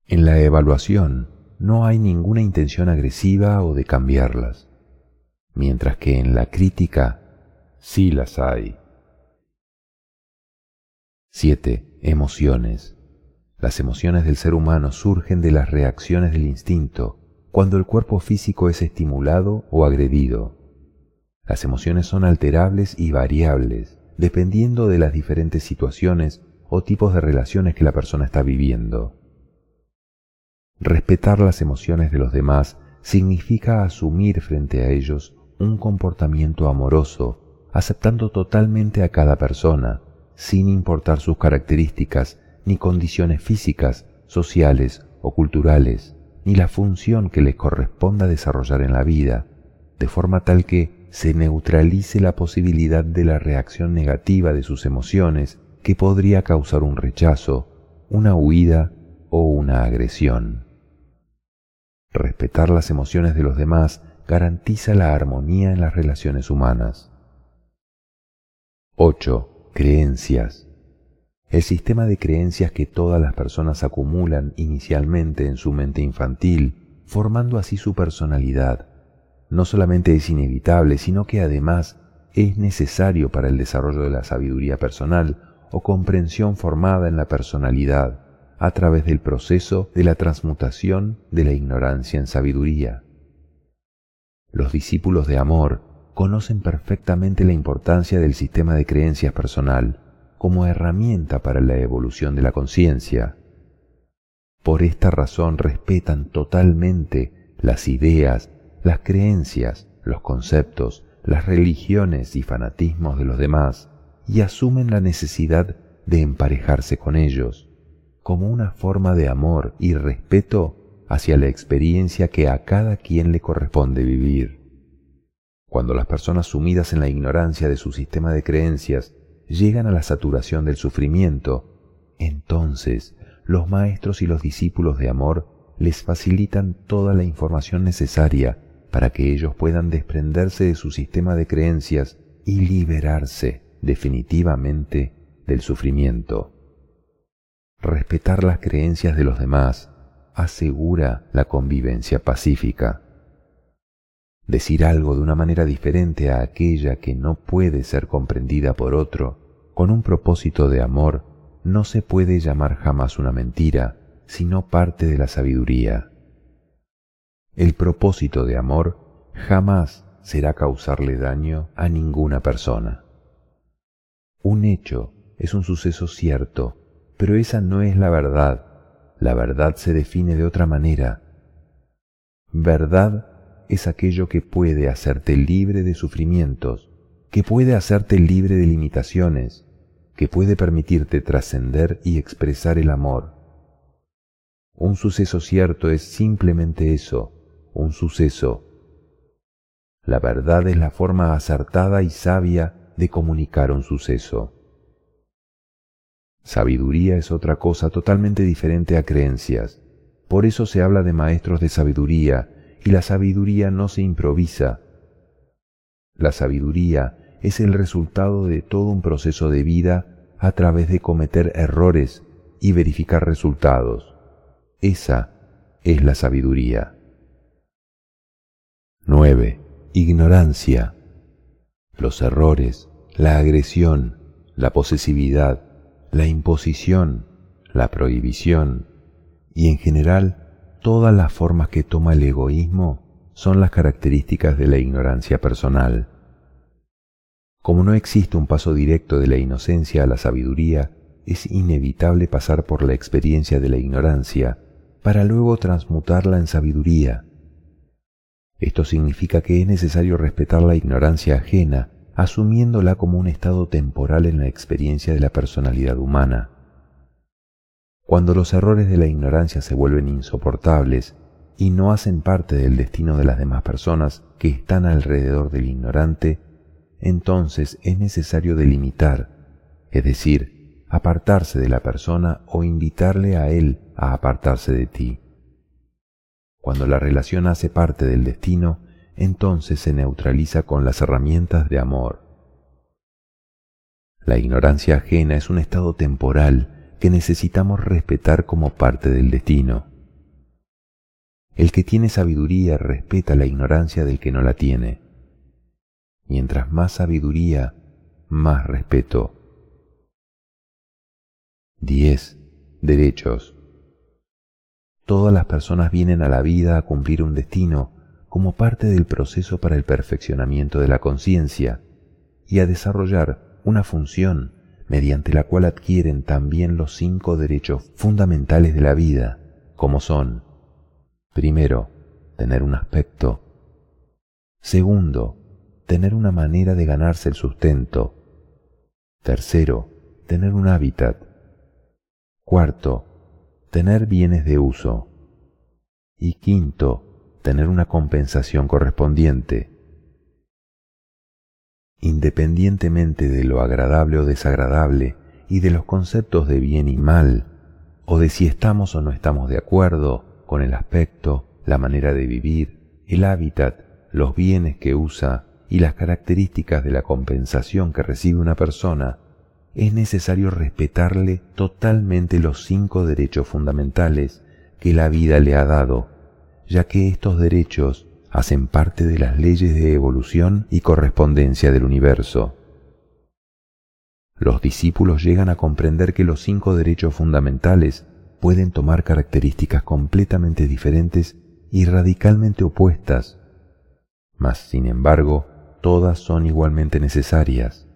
En la evaluación no hay ninguna intención agresiva o de cambiarlas, mientras que en la crítica sí las hay. 7. Emociones. Las emociones del ser humano surgen de las reacciones del instinto cuando el cuerpo físico es estimulado o agredido. Las emociones son alterables y variables, dependiendo de las diferentes situaciones o tipos de relaciones que la persona está viviendo. Respetar las emociones de los demás significa asumir frente a ellos un comportamiento amoroso, aceptando totalmente a cada persona, sin importar sus características ni condiciones físicas, sociales o culturales, ni la función que les corresponda desarrollar en la vida, de forma tal que se neutralice la posibilidad de la reacción negativa de sus emociones que podría causar un rechazo, una huida o una agresión. Respetar las emociones de los demás garantiza la armonía en las relaciones humanas. 8. Creencias. El sistema de creencias que todas las personas acumulan inicialmente en su mente infantil, formando así su personalidad, no solamente es inevitable, sino que además es necesario para el desarrollo de la sabiduría personal o comprensión formada en la personalidad a través del proceso de la transmutación de la ignorancia en sabiduría. Los discípulos de amor conocen perfectamente la importancia del sistema de creencias personal como herramienta para la evolución de la conciencia. Por esta razón respetan totalmente las ideas, las creencias, los conceptos, las religiones y fanatismos de los demás y asumen la necesidad de emparejarse con ellos como una forma de amor y respeto hacia la experiencia que a cada quien le corresponde vivir. Cuando las personas sumidas en la ignorancia de su sistema de creencias llegan a la saturación del sufrimiento, entonces los maestros y los discípulos de amor les facilitan toda la información necesaria para que ellos puedan desprenderse de su sistema de creencias y liberarse definitivamente del sufrimiento. Respetar las creencias de los demás asegura la convivencia pacífica. Decir algo de una manera diferente a aquella que no puede ser comprendida por otro, con un propósito de amor, no se puede llamar jamás una mentira, sino parte de la sabiduría. El propósito de amor jamás será causarle daño a ninguna persona. Un hecho es un suceso cierto, pero esa no es la verdad. La verdad se define de otra manera. Verdad es aquello que puede hacerte libre de sufrimientos, que puede hacerte libre de limitaciones, que puede permitirte trascender y expresar el amor. Un suceso cierto es simplemente eso, un suceso. La verdad es la forma acertada y sabia de comunicar un suceso. Sabiduría es otra cosa totalmente diferente a creencias. Por eso se habla de maestros de sabiduría, y la sabiduría no se improvisa. La sabiduría es el resultado de todo un proceso de vida a través de cometer errores y verificar resultados. Esa es la sabiduría. 9. Ignorancia. Los errores, la agresión, la posesividad, la imposición, la prohibición y en general todas las formas que toma el egoísmo son las características de la ignorancia personal. Como no existe un paso directo de la inocencia a la sabiduría, es inevitable pasar por la experiencia de la ignorancia para luego transmutarla en sabiduría esto significa que es necesario respetar la ignorancia ajena, asumiéndola como un estado temporal en la experiencia de la personalidad humana. Cuando los errores de la ignorancia se vuelven insoportables y no hacen parte del destino de las demás personas que están alrededor del ignorante, entonces es necesario delimitar, es decir, apartarse de la persona o invitarle a él a apartarse de ti. Cuando la relación hace parte del destino, entonces se neutraliza con las herramientas de amor. La ignorancia ajena es un estado temporal que necesitamos respetar como parte del destino. El que tiene sabiduría respeta la ignorancia del que no la tiene. Mientras más sabiduría, más respeto. 10. Derechos. Todas las personas vienen a la vida a cumplir un destino como parte del proceso para el perfeccionamiento de la conciencia y a desarrollar una función mediante la cual adquieren también los cinco derechos fundamentales de la vida, como son, primero, tener un aspecto, segundo, tener una manera de ganarse el sustento, tercero, tener un hábitat, cuarto, tener bienes de uso. Y quinto, tener una compensación correspondiente. Independientemente de lo agradable o desagradable y de los conceptos de bien y mal, o de si estamos o no estamos de acuerdo con el aspecto, la manera de vivir, el hábitat, los bienes que usa y las características de la compensación que recibe una persona, es necesario respetarle totalmente los cinco derechos fundamentales que la vida le ha dado, ya que estos derechos hacen parte de las leyes de evolución y correspondencia del universo. Los discípulos llegan a comprender que los cinco derechos fundamentales pueden tomar características completamente diferentes y radicalmente opuestas, mas sin embargo todas son igualmente necesarias.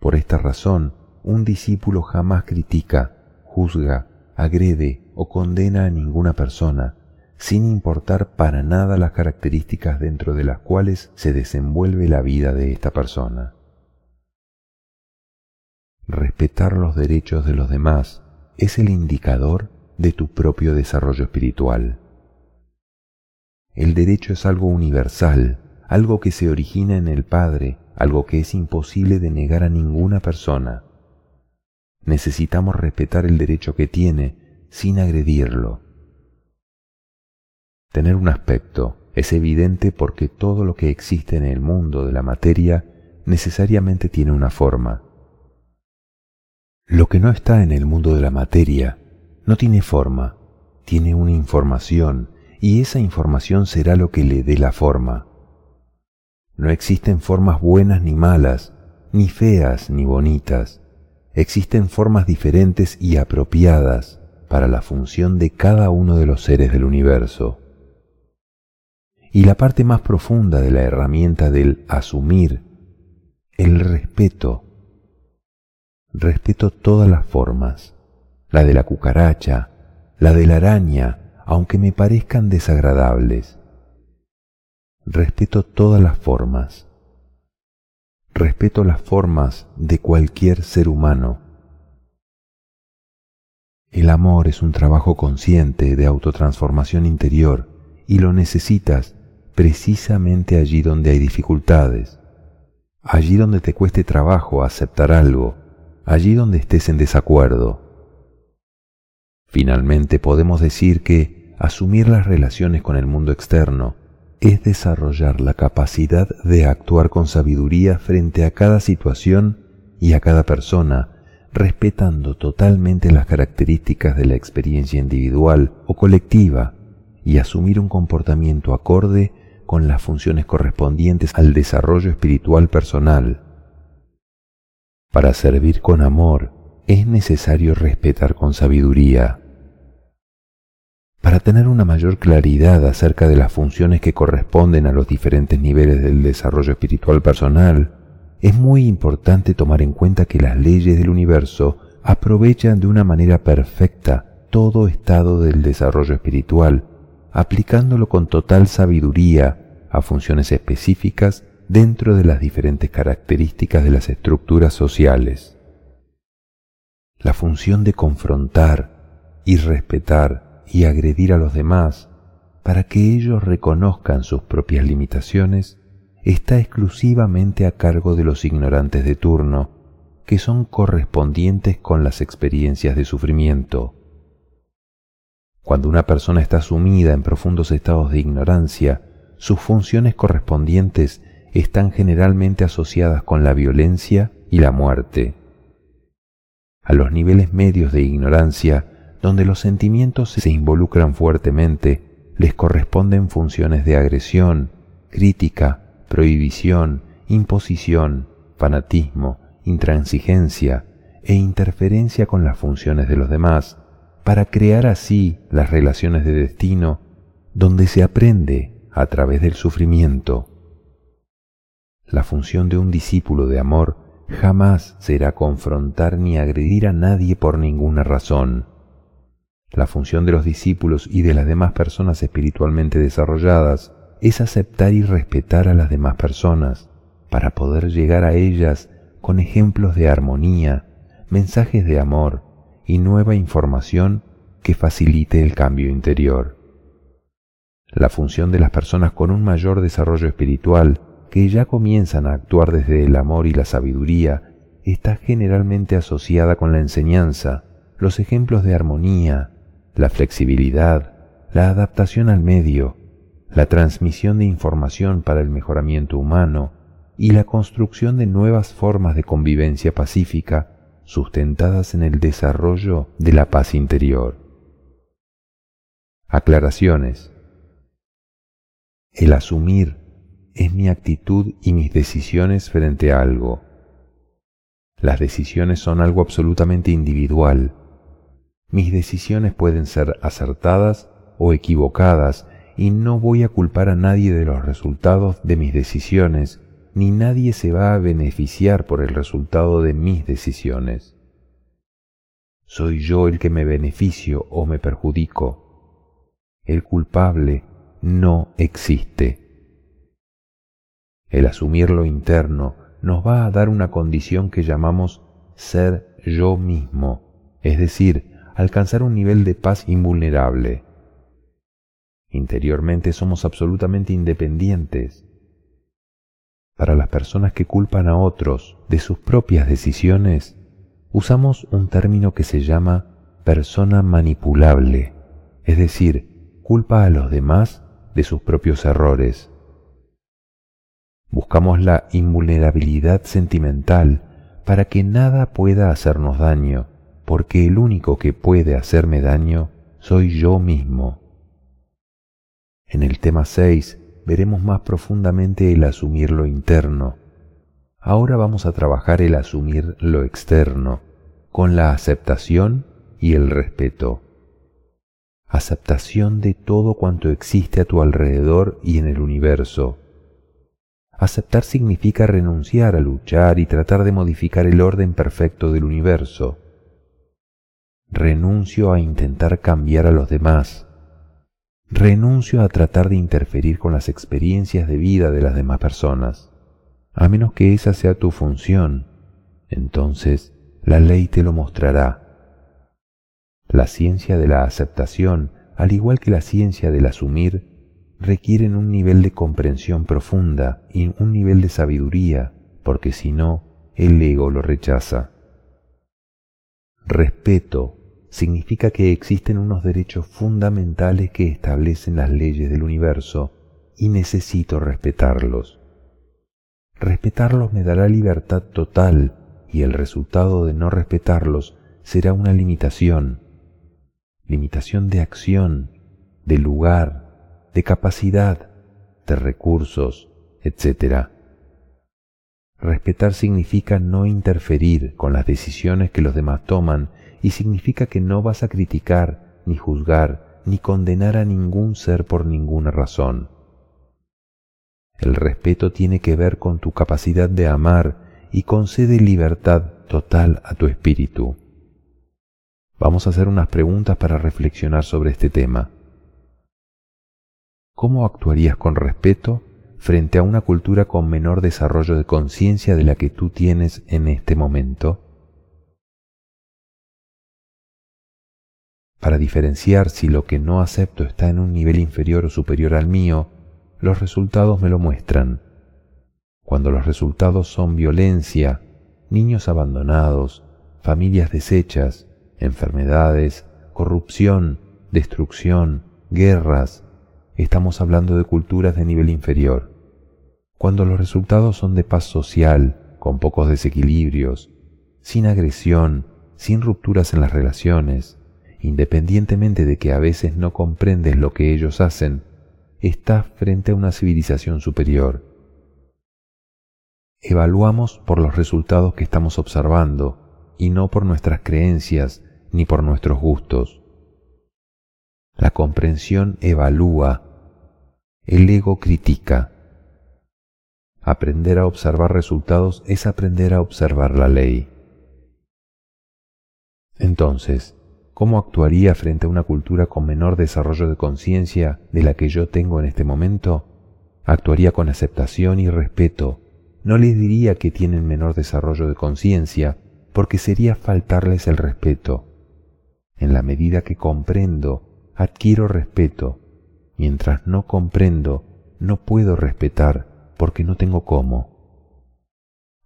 Por esta razón, un discípulo jamás critica, juzga, agrede o condena a ninguna persona, sin importar para nada las características dentro de las cuales se desenvuelve la vida de esta persona. Respetar los derechos de los demás es el indicador de tu propio desarrollo espiritual. El derecho es algo universal, algo que se origina en el Padre, algo que es imposible de negar a ninguna persona. Necesitamos respetar el derecho que tiene sin agredirlo. Tener un aspecto es evidente porque todo lo que existe en el mundo de la materia necesariamente tiene una forma. Lo que no está en el mundo de la materia no tiene forma, tiene una información y esa información será lo que le dé la forma. No existen formas buenas ni malas, ni feas ni bonitas. Existen formas diferentes y apropiadas para la función de cada uno de los seres del universo. Y la parte más profunda de la herramienta del asumir, el respeto. Respeto todas las formas, la de la cucaracha, la de la araña, aunque me parezcan desagradables. Respeto todas las formas. Respeto las formas de cualquier ser humano. El amor es un trabajo consciente de autotransformación interior y lo necesitas precisamente allí donde hay dificultades, allí donde te cueste trabajo aceptar algo, allí donde estés en desacuerdo. Finalmente podemos decir que asumir las relaciones con el mundo externo es desarrollar la capacidad de actuar con sabiduría frente a cada situación y a cada persona, respetando totalmente las características de la experiencia individual o colectiva y asumir un comportamiento acorde con las funciones correspondientes al desarrollo espiritual personal. Para servir con amor es necesario respetar con sabiduría. Para tener una mayor claridad acerca de las funciones que corresponden a los diferentes niveles del desarrollo espiritual personal, es muy importante tomar en cuenta que las leyes del universo aprovechan de una manera perfecta todo estado del desarrollo espiritual aplicándolo con total sabiduría a funciones específicas dentro de las diferentes características de las estructuras sociales. La función de confrontar y respetar y agredir a los demás para que ellos reconozcan sus propias limitaciones está exclusivamente a cargo de los ignorantes de turno, que son correspondientes con las experiencias de sufrimiento. Cuando una persona está sumida en profundos estados de ignorancia, sus funciones correspondientes están generalmente asociadas con la violencia y la muerte. A los niveles medios de ignorancia, donde los sentimientos se involucran fuertemente, les corresponden funciones de agresión, crítica, prohibición, imposición, fanatismo, intransigencia e interferencia con las funciones de los demás, para crear así las relaciones de destino donde se aprende a través del sufrimiento. La función de un discípulo de amor jamás será confrontar ni agredir a nadie por ninguna razón. La función de los discípulos y de las demás personas espiritualmente desarrolladas es aceptar y respetar a las demás personas para poder llegar a ellas con ejemplos de armonía, mensajes de amor, y nueva información que facilite el cambio interior. La función de las personas con un mayor desarrollo espiritual, que ya comienzan a actuar desde el amor y la sabiduría, está generalmente asociada con la enseñanza, los ejemplos de armonía, la flexibilidad, la adaptación al medio, la transmisión de información para el mejoramiento humano y la construcción de nuevas formas de convivencia pacífica sustentadas en el desarrollo de la paz interior. Aclaraciones. El asumir es mi actitud y mis decisiones frente a algo. Las decisiones son algo absolutamente individual. Mis decisiones pueden ser acertadas o equivocadas y no voy a culpar a nadie de los resultados de mis decisiones, ni nadie se va a beneficiar por el resultado de mis decisiones. Soy yo el que me beneficio o me perjudico. El culpable no existe. El asumir lo interno nos va a dar una condición que llamamos ser yo mismo, es decir, alcanzar un nivel de paz invulnerable. Interiormente somos absolutamente independientes. Para las personas que culpan a otros de sus propias decisiones, usamos un término que se llama persona manipulable, es decir, culpa a los demás de sus propios errores. Buscamos la invulnerabilidad sentimental para que nada pueda hacernos daño, porque el único que puede hacerme daño soy yo mismo. En el tema 6 veremos más profundamente el asumir lo interno. Ahora vamos a trabajar el asumir lo externo, con la aceptación y el respeto. Aceptación de todo cuanto existe a tu alrededor y en el universo. Aceptar significa renunciar a luchar y tratar de modificar el orden perfecto del universo. Renuncio a intentar cambiar a los demás renuncio a tratar de interferir con las experiencias de vida de las demás personas, a menos que esa sea tu función. Entonces, la ley te lo mostrará. La ciencia de la aceptación, al igual que la ciencia del asumir, requieren un nivel de comprensión profunda y un nivel de sabiduría, porque si no, el ego lo rechaza. Respeto significa que existen unos derechos fundamentales que establecen las leyes del universo y necesito respetarlos. Respetarlos me dará libertad total y el resultado de no respetarlos será una limitación, limitación de acción, de lugar, de capacidad, de recursos, etc. Respetar significa no interferir con las decisiones que los demás toman y significa que no vas a criticar, ni juzgar, ni condenar a ningún ser por ninguna razón. El respeto tiene que ver con tu capacidad de amar y concede libertad total a tu espíritu. Vamos a hacer unas preguntas para reflexionar sobre este tema. ¿Cómo actuarías con respeto frente a una cultura con menor desarrollo de conciencia de la que tú tienes en este momento? Para diferenciar si lo que no acepto está en un nivel inferior o superior al mío, los resultados me lo muestran. Cuando los resultados son violencia, niños abandonados, familias deshechas, enfermedades, corrupción, destrucción, guerras, estamos hablando de culturas de nivel inferior. Cuando los resultados son de paz social, con pocos desequilibrios, sin agresión, sin rupturas en las relaciones, independientemente de que a veces no comprendes lo que ellos hacen, estás frente a una civilización superior. Evaluamos por los resultados que estamos observando y no por nuestras creencias ni por nuestros gustos. La comprensión evalúa, el ego critica. Aprender a observar resultados es aprender a observar la ley. Entonces, ¿Cómo actuaría frente a una cultura con menor desarrollo de conciencia de la que yo tengo en este momento? Actuaría con aceptación y respeto. No les diría que tienen menor desarrollo de conciencia, porque sería faltarles el respeto. En la medida que comprendo, adquiero respeto. Mientras no comprendo, no puedo respetar, porque no tengo cómo.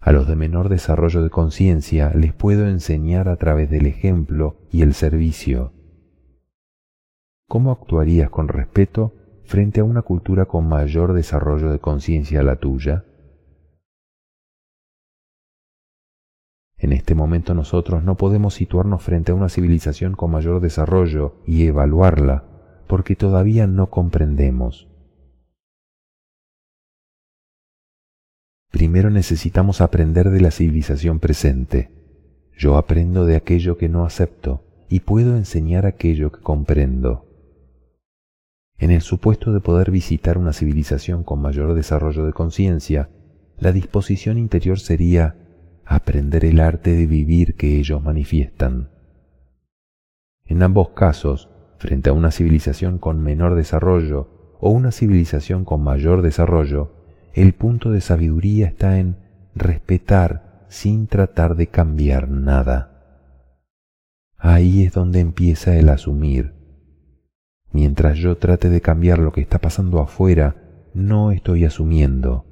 A los de menor desarrollo de conciencia les puedo enseñar a través del ejemplo y el servicio. ¿Cómo actuarías con respeto frente a una cultura con mayor desarrollo de conciencia a la tuya? En este momento nosotros no podemos situarnos frente a una civilización con mayor desarrollo y evaluarla porque todavía no comprendemos. Primero necesitamos aprender de la civilización presente. Yo aprendo de aquello que no acepto y puedo enseñar aquello que comprendo. En el supuesto de poder visitar una civilización con mayor desarrollo de conciencia, la disposición interior sería aprender el arte de vivir que ellos manifiestan. En ambos casos, frente a una civilización con menor desarrollo o una civilización con mayor desarrollo, el punto de sabiduría está en respetar sin tratar de cambiar nada. Ahí es donde empieza el asumir. Mientras yo trate de cambiar lo que está pasando afuera, no estoy asumiendo.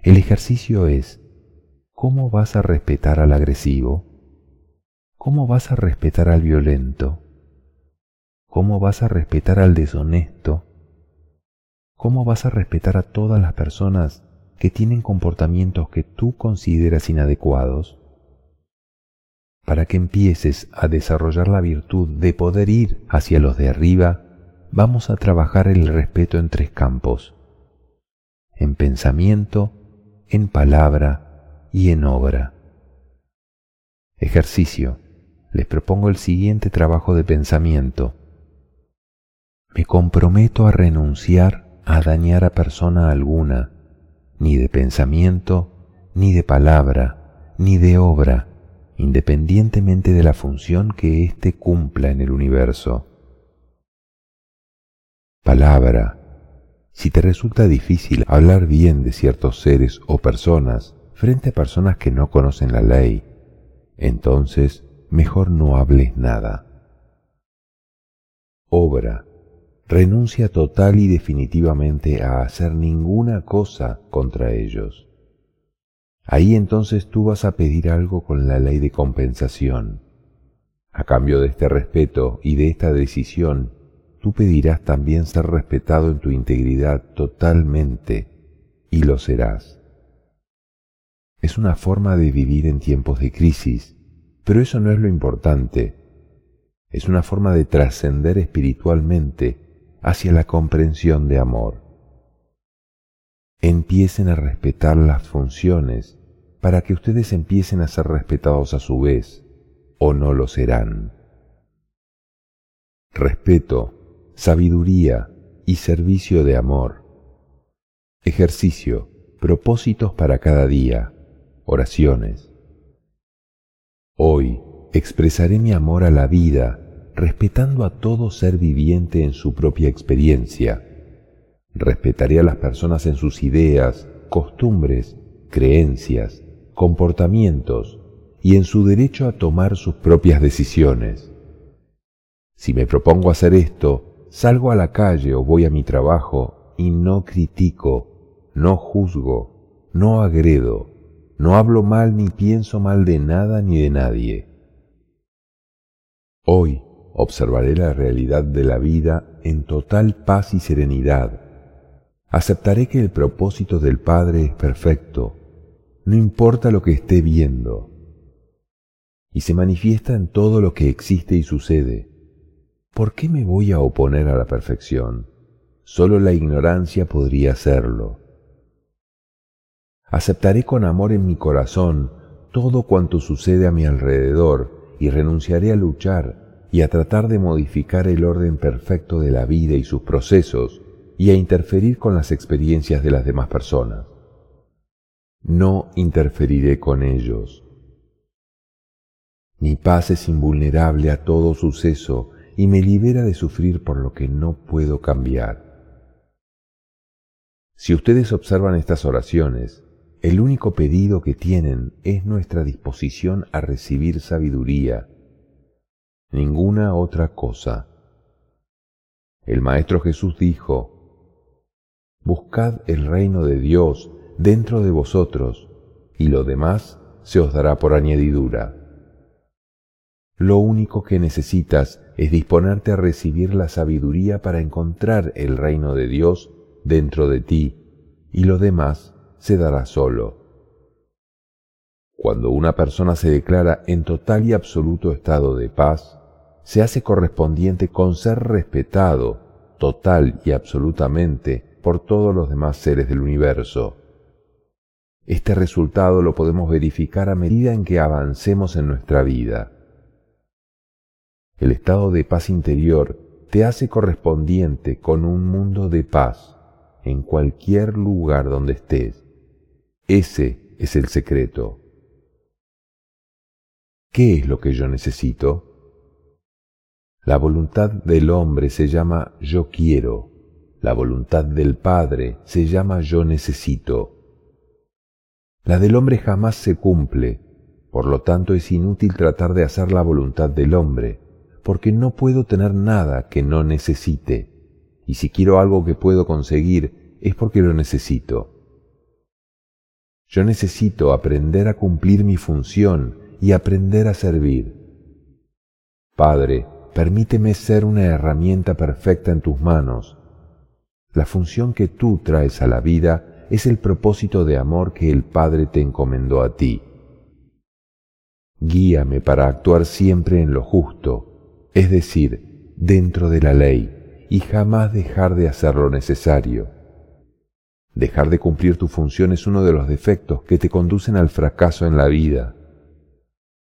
El ejercicio es ¿Cómo vas a respetar al agresivo? ¿Cómo vas a respetar al violento? ¿Cómo vas a respetar al deshonesto? ¿Cómo vas a respetar a todas las personas que tienen comportamientos que tú consideras inadecuados? Para que empieces a desarrollar la virtud de poder ir hacia los de arriba, vamos a trabajar el respeto en tres campos, en pensamiento, en palabra y en obra. Ejercicio. Les propongo el siguiente trabajo de pensamiento. Me comprometo a renunciar a dañar a persona alguna, ni de pensamiento, ni de palabra, ni de obra, independientemente de la función que éste cumpla en el universo. Palabra. Si te resulta difícil hablar bien de ciertos seres o personas, frente a personas que no conocen la ley, entonces mejor no hables nada. Obra. Renuncia total y definitivamente a hacer ninguna cosa contra ellos. Ahí entonces tú vas a pedir algo con la ley de compensación. A cambio de este respeto y de esta decisión, tú pedirás también ser respetado en tu integridad totalmente, y lo serás. Es una forma de vivir en tiempos de crisis, pero eso no es lo importante. Es una forma de trascender espiritualmente hacia la comprensión de amor. Empiecen a respetar las funciones para que ustedes empiecen a ser respetados a su vez, o no lo serán. Respeto, sabiduría y servicio de amor. Ejercicio, propósitos para cada día oraciones. Hoy expresaré mi amor a la vida respetando a todo ser viviente en su propia experiencia. Respetaré a las personas en sus ideas, costumbres, creencias, comportamientos y en su derecho a tomar sus propias decisiones. Si me propongo hacer esto, salgo a la calle o voy a mi trabajo y no critico, no juzgo, no agredo, no hablo mal ni pienso mal de nada ni de nadie. Hoy observaré la realidad de la vida en total paz y serenidad. Aceptaré que el propósito del Padre es perfecto, no importa lo que esté viendo, y se manifiesta en todo lo que existe y sucede. ¿Por qué me voy a oponer a la perfección? Solo la ignorancia podría hacerlo. Aceptaré con amor en mi corazón todo cuanto sucede a mi alrededor y renunciaré a luchar y a tratar de modificar el orden perfecto de la vida y sus procesos y a interferir con las experiencias de las demás personas. No interferiré con ellos. Mi paz es invulnerable a todo suceso y me libera de sufrir por lo que no puedo cambiar. Si ustedes observan estas oraciones, el único pedido que tienen es nuestra disposición a recibir sabiduría, ninguna otra cosa. El Maestro Jesús dijo, Buscad el reino de Dios dentro de vosotros, y lo demás se os dará por añadidura. Lo único que necesitas es disponerte a recibir la sabiduría para encontrar el reino de Dios dentro de ti y lo demás se dará solo. Cuando una persona se declara en total y absoluto estado de paz, se hace correspondiente con ser respetado total y absolutamente por todos los demás seres del universo. Este resultado lo podemos verificar a medida en que avancemos en nuestra vida. El estado de paz interior te hace correspondiente con un mundo de paz en cualquier lugar donde estés. Ese es el secreto. ¿Qué es lo que yo necesito? La voluntad del hombre se llama yo quiero, la voluntad del Padre se llama yo necesito. La del hombre jamás se cumple, por lo tanto es inútil tratar de hacer la voluntad del hombre, porque no puedo tener nada que no necesite, y si quiero algo que puedo conseguir es porque lo necesito. Yo necesito aprender a cumplir mi función y aprender a servir. Padre, permíteme ser una herramienta perfecta en tus manos. La función que tú traes a la vida es el propósito de amor que el Padre te encomendó a ti. Guíame para actuar siempre en lo justo, es decir, dentro de la ley, y jamás dejar de hacer lo necesario. Dejar de cumplir tu función es uno de los defectos que te conducen al fracaso en la vida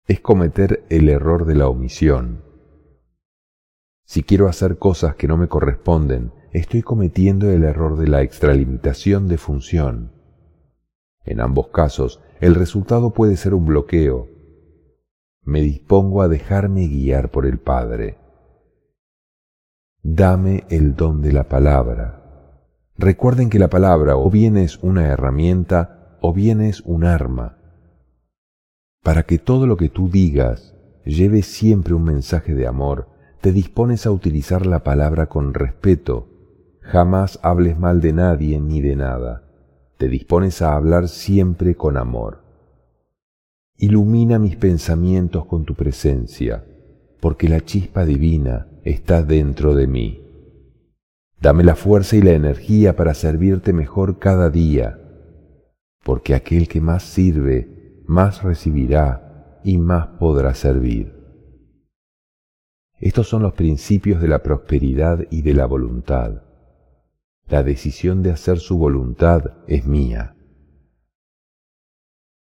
es cometer el error de la omisión. Si quiero hacer cosas que no me corresponden, estoy cometiendo el error de la extralimitación de función. En ambos casos, el resultado puede ser un bloqueo. Me dispongo a dejarme guiar por el Padre. Dame el don de la palabra. Recuerden que la palabra o bien es una herramienta o bien es un arma para que todo lo que tú digas lleve siempre un mensaje de amor, te dispones a utilizar la palabra con respeto. Jamás hables mal de nadie ni de nada. Te dispones a hablar siempre con amor. Ilumina mis pensamientos con tu presencia, porque la chispa divina está dentro de mí. Dame la fuerza y la energía para servirte mejor cada día, porque aquel que más sirve más recibirá y más podrá servir. Estos son los principios de la prosperidad y de la voluntad. La decisión de hacer su voluntad es mía.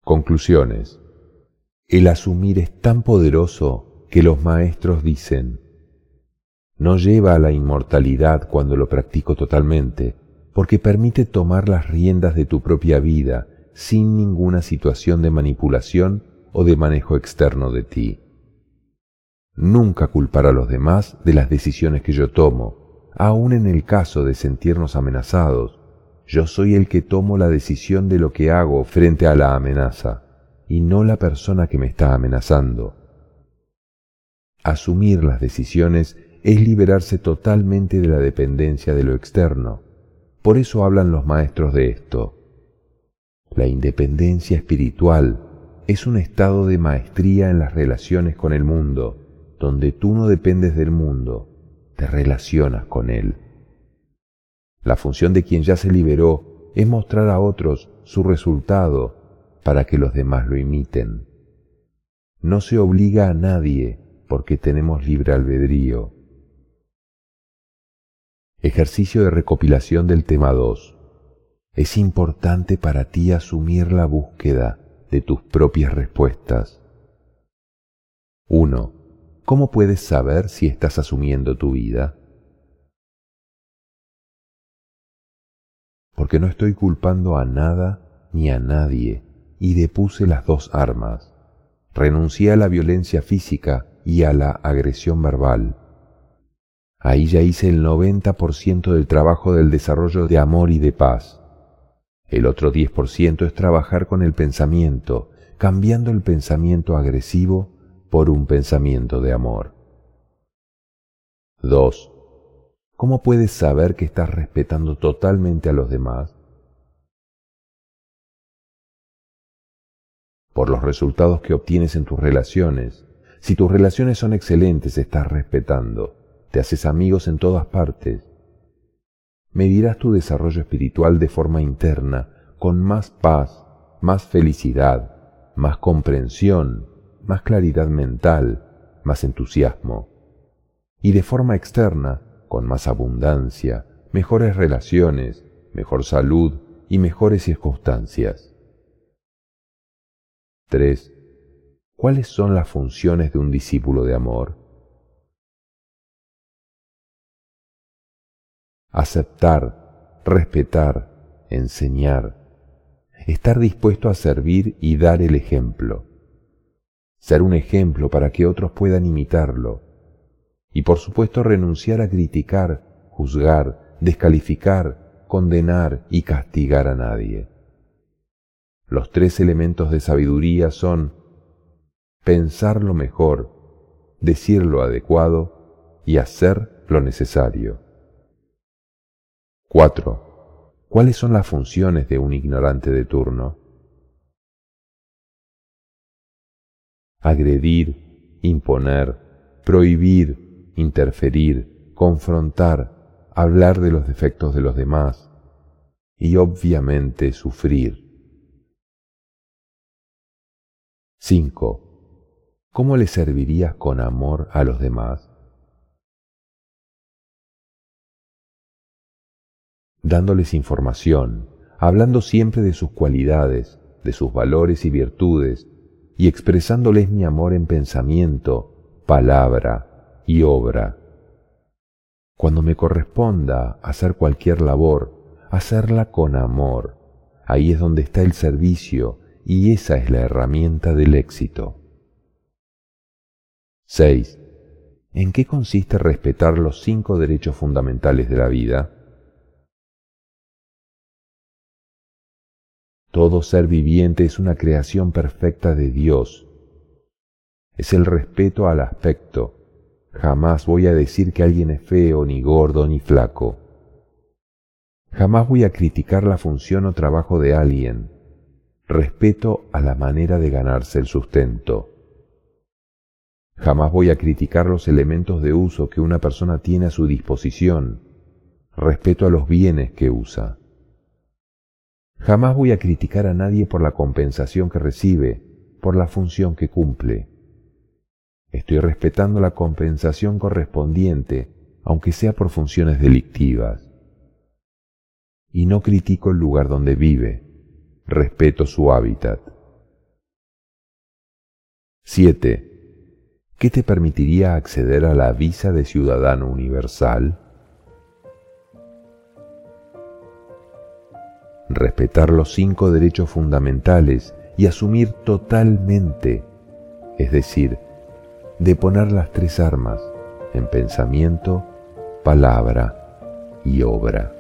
Conclusiones. El asumir es tan poderoso que los maestros dicen, no lleva a la inmortalidad cuando lo practico totalmente, porque permite tomar las riendas de tu propia vida sin ninguna situación de manipulación o de manejo externo de ti. Nunca culpar a los demás de las decisiones que yo tomo, aun en el caso de sentirnos amenazados. Yo soy el que tomo la decisión de lo que hago frente a la amenaza, y no la persona que me está amenazando. Asumir las decisiones es liberarse totalmente de la dependencia de lo externo. Por eso hablan los maestros de esto. La independencia espiritual es un estado de maestría en las relaciones con el mundo, donde tú no dependes del mundo, te relacionas con él. La función de quien ya se liberó es mostrar a otros su resultado para que los demás lo imiten. No se obliga a nadie porque tenemos libre albedrío. Ejercicio de recopilación del tema 2 es importante para ti asumir la búsqueda de tus propias respuestas. 1. ¿Cómo puedes saber si estás asumiendo tu vida? Porque no estoy culpando a nada ni a nadie y depuse las dos armas. Renuncié a la violencia física y a la agresión verbal. Ahí ya hice el 90% del trabajo del desarrollo de amor y de paz. El otro 10% es trabajar con el pensamiento, cambiando el pensamiento agresivo por un pensamiento de amor. 2. ¿Cómo puedes saber que estás respetando totalmente a los demás? Por los resultados que obtienes en tus relaciones. Si tus relaciones son excelentes, estás respetando, te haces amigos en todas partes. Medirás tu desarrollo espiritual de forma interna, con más paz, más felicidad, más comprensión, más claridad mental, más entusiasmo. Y de forma externa, con más abundancia, mejores relaciones, mejor salud y mejores circunstancias. 3. ¿Cuáles son las funciones de un discípulo de amor? Aceptar, respetar, enseñar, estar dispuesto a servir y dar el ejemplo, ser un ejemplo para que otros puedan imitarlo, y por supuesto renunciar a criticar, juzgar, descalificar, condenar y castigar a nadie. Los tres elementos de sabiduría son pensar lo mejor, decir lo adecuado y hacer lo necesario. 4. ¿Cuáles son las funciones de un ignorante de turno? Agredir, imponer, prohibir, interferir, confrontar, hablar de los defectos de los demás y obviamente sufrir. 5. ¿cómo le servirías con amor a los demás? Dándoles información, hablando siempre de sus cualidades, de sus valores y virtudes, y expresándoles mi amor en pensamiento, palabra y obra. Cuando me corresponda hacer cualquier labor, hacerla con amor. Ahí es donde está el servicio y esa es la herramienta del éxito. 6. ¿En qué consiste respetar los cinco derechos fundamentales de la vida? Todo ser viviente es una creación perfecta de Dios. Es el respeto al aspecto. Jamás voy a decir que alguien es feo, ni gordo, ni flaco. Jamás voy a criticar la función o trabajo de alguien. Respeto a la manera de ganarse el sustento. Jamás voy a criticar los elementos de uso que una persona tiene a su disposición. Respeto a los bienes que usa. Jamás voy a criticar a nadie por la compensación que recibe, por la función que cumple. Estoy respetando la compensación correspondiente, aunque sea por funciones delictivas. Y no critico el lugar donde vive, respeto su hábitat. 7 ¿Qué te permitiría acceder a la visa de ciudadano universal? Respetar los cinco derechos fundamentales y asumir totalmente, es decir, deponer las tres armas en pensamiento, palabra y obra.